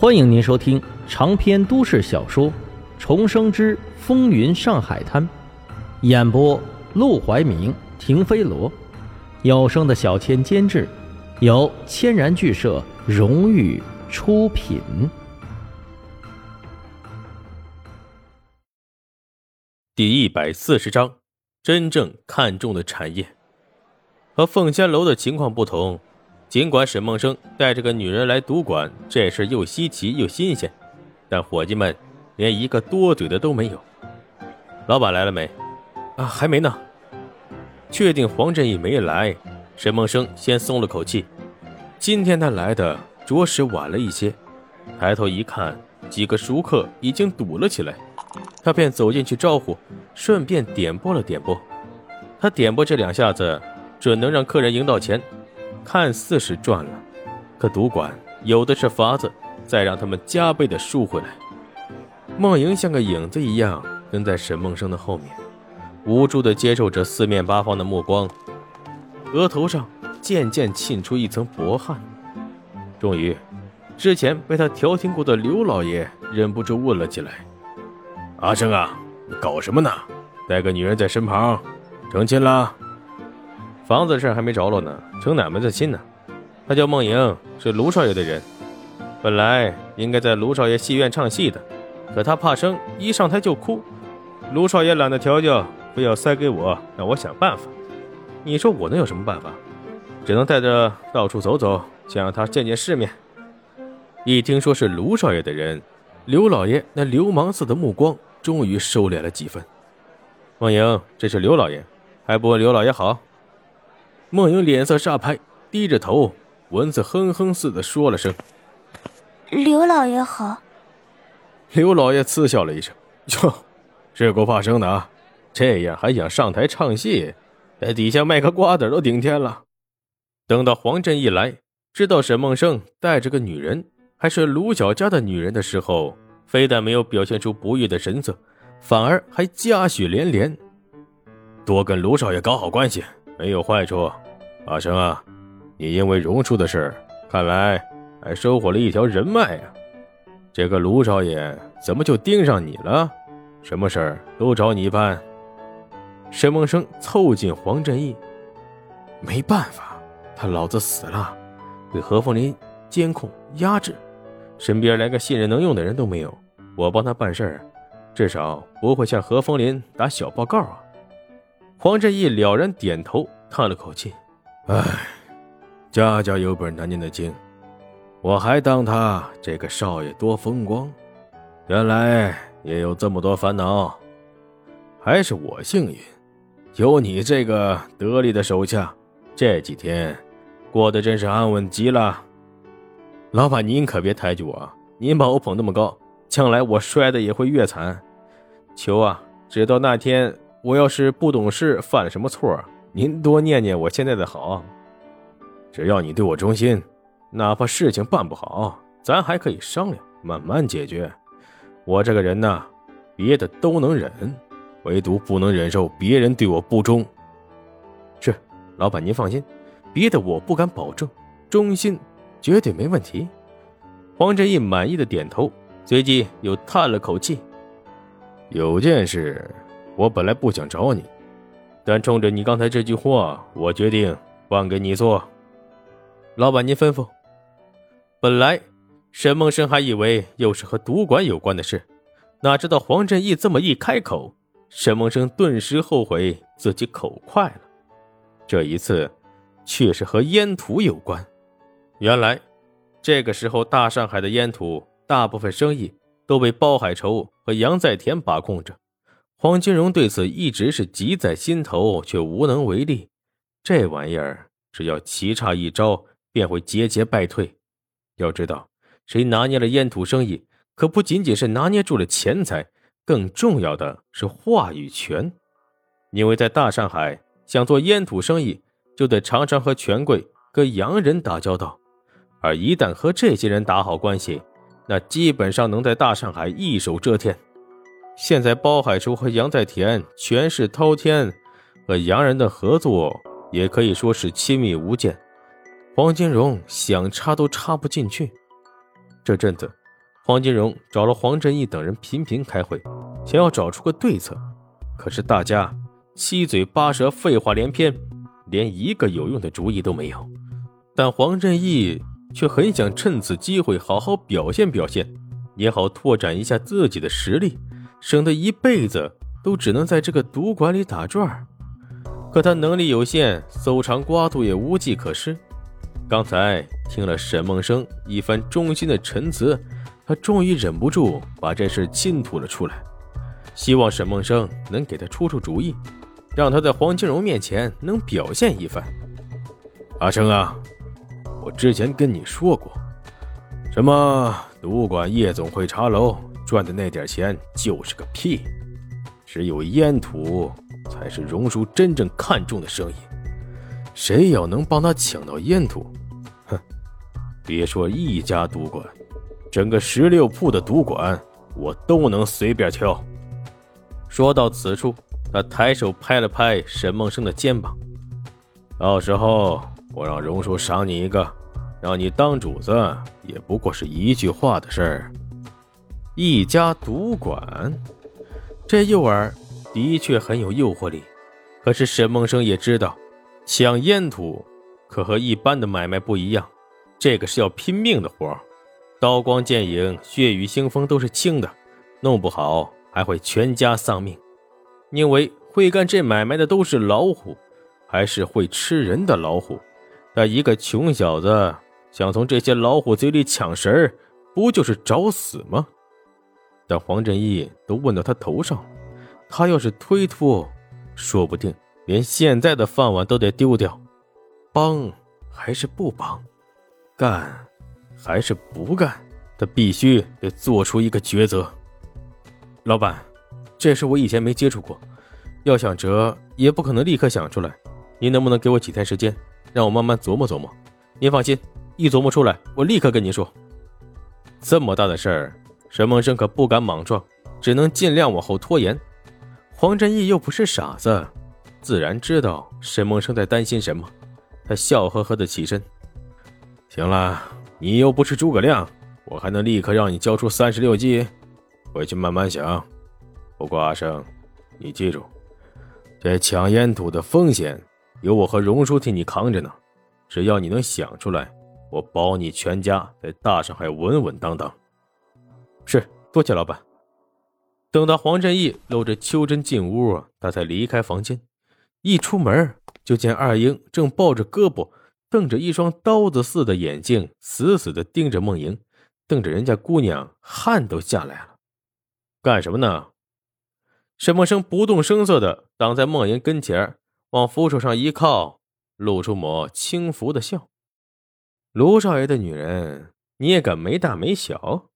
欢迎您收听长篇都市小说《重生之风云上海滩》，演播：陆怀明、停飞罗，有声的小千监制，由千然剧社荣誉出品。第一百四十章，真正看中的产业。和凤仙楼的情况不同。尽管沈梦生带着个女人来赌馆，这事又稀奇又新鲜，但伙计们连一个多嘴的都没有。老板来了没？啊，还没呢。确定黄振义没来，沈梦生先松了口气。今天他来的着实晚了一些。抬头一看，几个熟客已经堵了起来，他便走进去招呼，顺便点拨了点拨。他点拨这两下子，准能让客人赢到钱。看似是赚了，可赌馆有的是法子，再让他们加倍的输回来。梦莹像个影子一样跟在沈梦生的后面，无助的接受着四面八方的目光，额头上渐渐沁出一层薄汗。终于，之前被他调停过的刘老爷忍不住问了起来：“阿生啊，你搞什么呢？带个女人在身旁，成亲了？”房子的事还没着落呢，成哪门子亲呢？他叫梦莹，是卢少爷的人，本来应该在卢少爷戏院唱戏的，可他怕生，一上台就哭。卢少爷懒得调教，非要塞给我，让我想办法。你说我能有什么办法？只能带着到处走走，想让他见见世面。一听说是卢少爷的人，刘老爷那流氓似的目光终于收敛了几分。梦莹，这是刘老爷，还不问刘老爷好？梦莹脸色煞白，低着头，蚊子哼哼似的说了声：“刘老爷好。”刘老爷嗤笑了一声：“哟，是够怕生的啊！这样还想上台唱戏，在底下卖个瓜子都顶天了。”等到黄振一来，知道沈梦生带着个女人，还是卢小家的女人的时候，非但没有表现出不悦的神色，反而还嘉许连连：“多跟卢少爷搞好关系。”没有坏处，阿生啊，你因为荣叔的事，看来还收获了一条人脉呀。这个卢少爷怎么就盯上你了？什么事儿都找你办。沈梦生凑近黄振义，没办法，他老子死了，被何凤林监控压制，身边连个信任能用的人都没有。我帮他办事儿，至少不会向何凤林打小报告啊。黄振义了然点头，叹了口气：“唉，家家有本难念的经，我还当他这个少爷多风光，原来也有这么多烦恼。还是我幸运，有你这个得力的手下，这几天过得真是安稳极了。老板，您可别抬举我，您把我捧那么高，将来我摔的也会越惨。求啊，直到那天。”我要是不懂事，犯了什么错，您多念念我现在的好。只要你对我忠心，哪怕事情办不好，咱还可以商量，慢慢解决。我这个人呢，别的都能忍，唯独不能忍受别人对我不忠。是，老板您放心，别的我不敢保证，忠心绝对没问题。黄振义满意的点头，随即又叹了口气：“有件事。”我本来不想找你，但冲着你刚才这句话，我决定换给你做。老板，您吩咐。本来沈梦生还以为又是和赌馆有关的事，哪知道黄振义这么一开口，沈梦生顿时后悔自己口快了。这一次，却是和烟土有关。原来，这个时候大上海的烟土大部分生意都被包海愁和杨在田把控着。黄金荣对此一直是急在心头，却无能为力。这玩意儿只要棋差一招，便会节节败退。要知道，谁拿捏了烟土生意，可不仅仅是拿捏住了钱财，更重要的是话语权。因为在大上海，想做烟土生意，就得常常和权贵、跟洋人打交道，而一旦和这些人打好关系，那基本上能在大上海一手遮天。现在包海叔和杨在田权势滔天，和洋人的合作也可以说是亲密无间。黄金荣想插都插不进去。这阵子，黄金荣找了黄振义等人频频开会，想要找出个对策，可是大家七嘴八舌，废话连篇，连一个有用的主意都没有。但黄振义却很想趁此机会好好表现表现，也好拓展一下自己的实力，省得一辈子都只能在这个赌馆里打转可他能力有限，搜肠刮肚也无计可施。刚才听了沈梦生一番衷心的陈词，他终于忍不住把这事倾吐了出来，希望沈梦生能给他出出主意，让他在黄金荣面前能表现一番。阿生啊，我之前跟你说过，什么赌馆、夜总会、茶楼赚的那点钱就是个屁，只有烟土才是荣叔真正看重的生意。谁要能帮他抢到烟土？哼别说一家赌馆，整个十六铺的赌馆，我都能随便挑。说到此处，他抬手拍了拍沈梦生的肩膀。到时候我让荣叔赏你一个，让你当主子，也不过是一句话的事儿。一家赌馆，这诱饵的确很有诱惑力。可是沈梦生也知道，抢烟土可和一般的买卖不一样。这个是要拼命的活刀光剑影、血雨腥风都是轻的，弄不好还会全家丧命。因为会干这买卖的都是老虎，还是会吃人的老虎。但一个穷小子想从这些老虎嘴里抢食儿，不就是找死吗？但黄振义都问到他头上了，他要是推脱，说不定连现在的饭碗都得丢掉。帮还是不帮？干，还是不干？他必须得做出一个抉择。老板，这事我以前没接触过，要想辙也不可能立刻想出来。您能不能给我几天时间，让我慢慢琢磨琢磨？您放心，一琢磨出来，我立刻跟您说。这么大的事儿，沈梦生可不敢莽撞，只能尽量往后拖延。黄振义又不是傻子，自然知道沈梦生在担心什么。他笑呵呵的起身。行了，你又不是诸葛亮，我还能立刻让你交出三十六计？回去慢慢想。不过阿生，你记住，这抢烟土的风险有我和荣叔替你扛着呢。只要你能想出来，我保你全家在大上海稳稳当当。是，多谢老板。等到黄振义搂着秋珍进屋，他才离开房间。一出门，就见二英正抱着胳膊。瞪着一双刀子似的眼睛，死死的盯着梦莹，瞪着人家姑娘，汗都下来了。干什么呢？沈梦生不动声色的挡在梦莹跟前，往扶手上一靠，露出抹轻浮的笑。卢少爷的女人，你也敢没大没小？